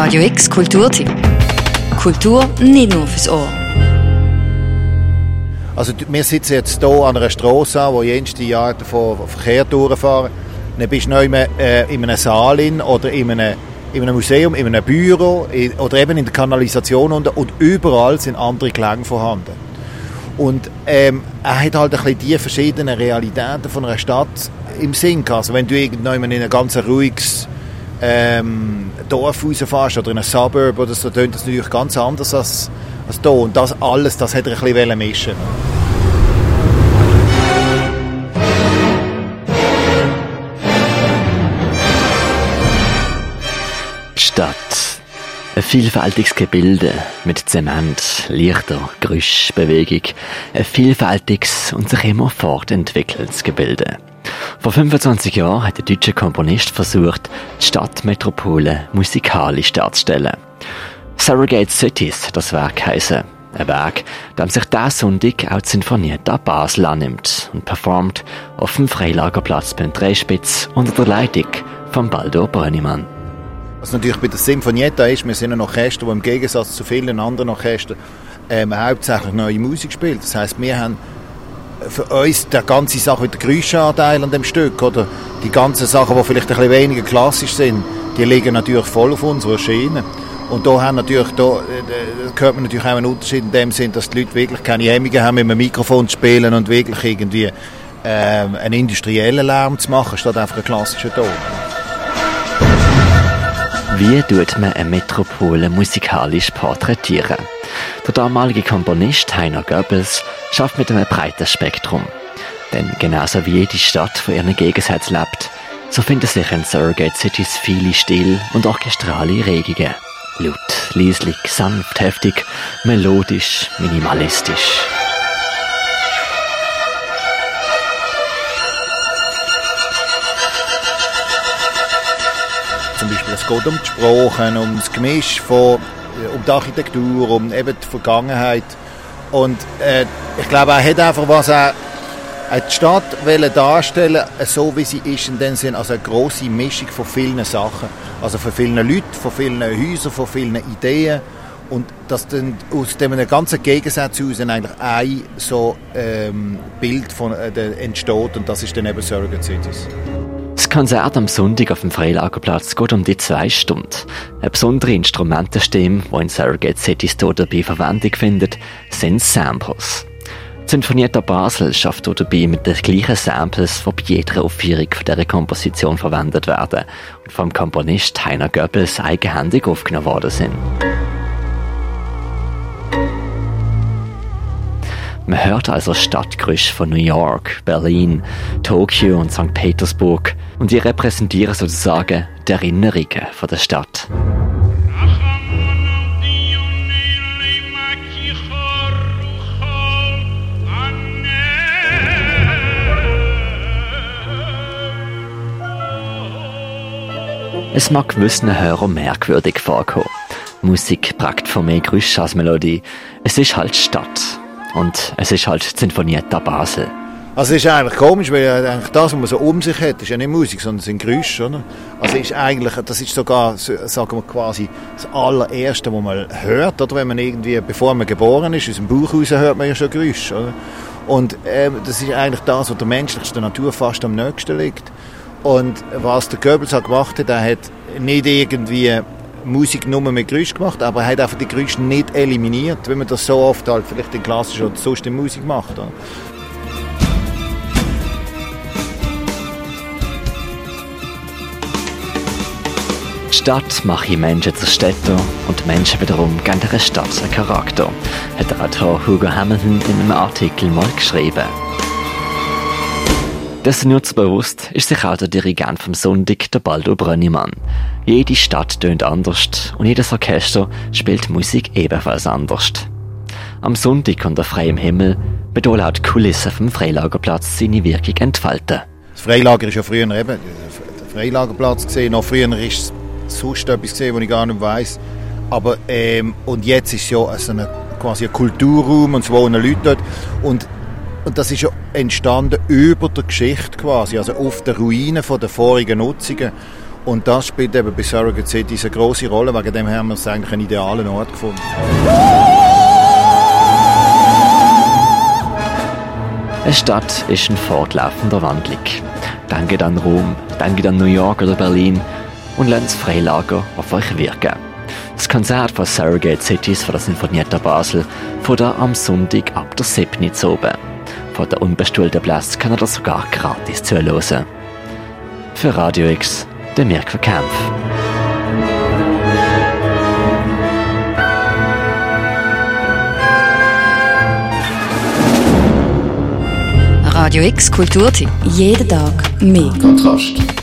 Radio X Kulturtipp. Kultur nicht nur fürs Ohr. Also wir sitzen jetzt hier an einer Straße, wo jenste Jahre davon Verkehr durchfahren. Dann bist du noch in einem, äh, in einem Saal oder in einem, in einem Museum, in einem Büro oder eben in der Kanalisation und, und überall sind andere Klänge vorhanden. Und ähm, er hat halt ein bisschen die verschiedenen Realitäten von einer Stadt im Sinn. Also wenn du irgendwann in ein ganz ruhiges ähm, Dorf rausfährst oder in einem Suburb oder so, tönt das natürlich ganz anders als, als hier. Und das alles, das hat er ein bisschen mischen Stadt. Ein vielfältiges Gebilde mit Zement, Lichter, Geräusch, Bewegung. Ein vielfältiges und sich immer fortentwickeltes Gebilde. Vor 25 Jahren hat der deutsche Komponist versucht, die Stadtmetropole musikalisch darzustellen. Surrogate Cities, das Werk heisse. Ein Werk, dem sich diesen Sonntag auch die Sinfonie da Basel annimmt und performt auf dem Freilagerplatz beim Dreispitz unter der Leitung von Baldur Brönnimann. Was natürlich bei der Sinfonietta ist, wir sind ein Orchester, das im Gegensatz zu vielen anderen Orchestern ähm, hauptsächlich neue Musik spielt. Das heißt, wir haben für uns der ganze Sache mit der Geräuschanteil an dem Stück oder die ganzen Sachen, die vielleicht ein bisschen weniger klassisch sind, die liegen natürlich voll auf unserer Schiene. Und da, haben natürlich, da, da hört man natürlich auch einen Unterschied in dem Sinn, dass die Leute wirklich keine Hemmungen haben, mit einem Mikrofon zu spielen und wirklich irgendwie ähm, einen industriellen Lärm zu machen, statt einfach einen klassischen Ton. Wie tut man eine Metropole musikalisch porträtieren? Der damalige Komponist Heiner Goebbels schafft mit einem breiten Spektrum. Denn genauso wie jede Stadt von ihren Gegensätzen lebt, so finden sich in Surrogate Cities viele still und orchestrale Regungen. Laut, leislich, sanft, heftig, melodisch, minimalistisch. Zum Beispiel, es geht um die Sprache, um das Gemisch von, äh, um die Architektur, um eben die Vergangenheit. Und äh, ich glaube, er hat einfach was er, er die Stadt darstellen so wie sie ist, in dem Sinn, also eine grosse Mischung von vielen Sachen. Also von vielen Leuten, von vielen Häusern, von vielen Ideen. Und dass dann aus dem ganzen Gegensatz heraus eigentlich ein so ähm, Bild von, äh, entsteht und das ist dann eben Surrogate Cities. Das Konzert am Sonntag auf dem Freilagerplatz geht um die zwei Stunden. Eine besondere Instrumentenstimme, die in Surrogate Cities dabei Verwendung findet, sind Samples. Die Sinfonietta Basel schafft dabei mit den gleichen Samples, die bei jeder Aufführung von dieser Komposition verwendet werden und vom Komponist Heiner Goebbels eigenhändig aufgenommen worden sind. Man hört also Stadtgerüche von New York, Berlin, Tokio und St. Petersburg und die repräsentieren sozusagen die Erinnerungen von der Stadt. Es mag gewissen Hörern merkwürdig vorkommen. Musik prägt von mehr Geräusch als Melodie. Es ist halt Stadt. Und es ist halt Sinfonietta Basel. Also es ist eigentlich komisch, weil eigentlich das, was man so um sich hat, ist ja nicht Musik, sondern sind Geräusche, oder? Also ist eigentlich, das ist sogar, sagen wir quasi, das allererste, was man hört, oder? Wenn man irgendwie, bevor man geboren ist, aus dem Bauch raus hört man ja schon Geräusche, oder? Und äh, das ist eigentlich das, was der menschlichsten Natur fast am nächsten liegt. Und was der Goebbels hat gemacht hat, er hat nicht irgendwie Musik nur mit Geräusch gemacht, aber er hat einfach die Geräusche nicht eliminiert, wie man das so oft halt vielleicht in klassischer oder sonst in Musik macht. Oder? Die Stadt mache Menschen zu Städten und Menschen wiederum geben der Stadt einen Charakter, hat der Autor Hugo Hamilton in einem Artikel mal geschrieben. Dessen bewusst ist sich auch der Dirigent vom Sonntag, der Baldo Brönnimann. Jede Stadt tönt anders und jedes Orchester spielt Musik ebenfalls anders. Am Sonntag unter freiem Himmel bedeutet auch die Kulisse vom Freilagerplatz seine Wirkung entfalten. Das Freilager ist ja früher eben der Freilagerplatz gesehen. Noch früher ist es sonst etwas gesehen, was ich gar nicht weiß. Aber ähm, und jetzt ist es ja also eine, quasi ein Kulturraum und es wohnen Leute dort. Und und das ist ja entstanden über der Geschichte quasi, also auf den Ruinen von der vorigen Nutzungen. Und das spielt eben bei Surrogate City eine große Rolle. Wegen dem haben wir es eigentlich einen idealen Ort gefunden. Eine Stadt ist ein fortlaufender Wandlung. Denkt an Rom, denkt an New York oder Berlin und lasst Freilager auf euch wirken. Das Konzert von Surrogate Cities von der Sinfonietta Basel von am Sonntag ab der 7. oben. Von der unbestuhlten Platz kann er das sogar gratis zuhören. Für Radio X, der Mirko Kempf. Radio X Kulturtipp. Jeden Tag mehr. Kontrast.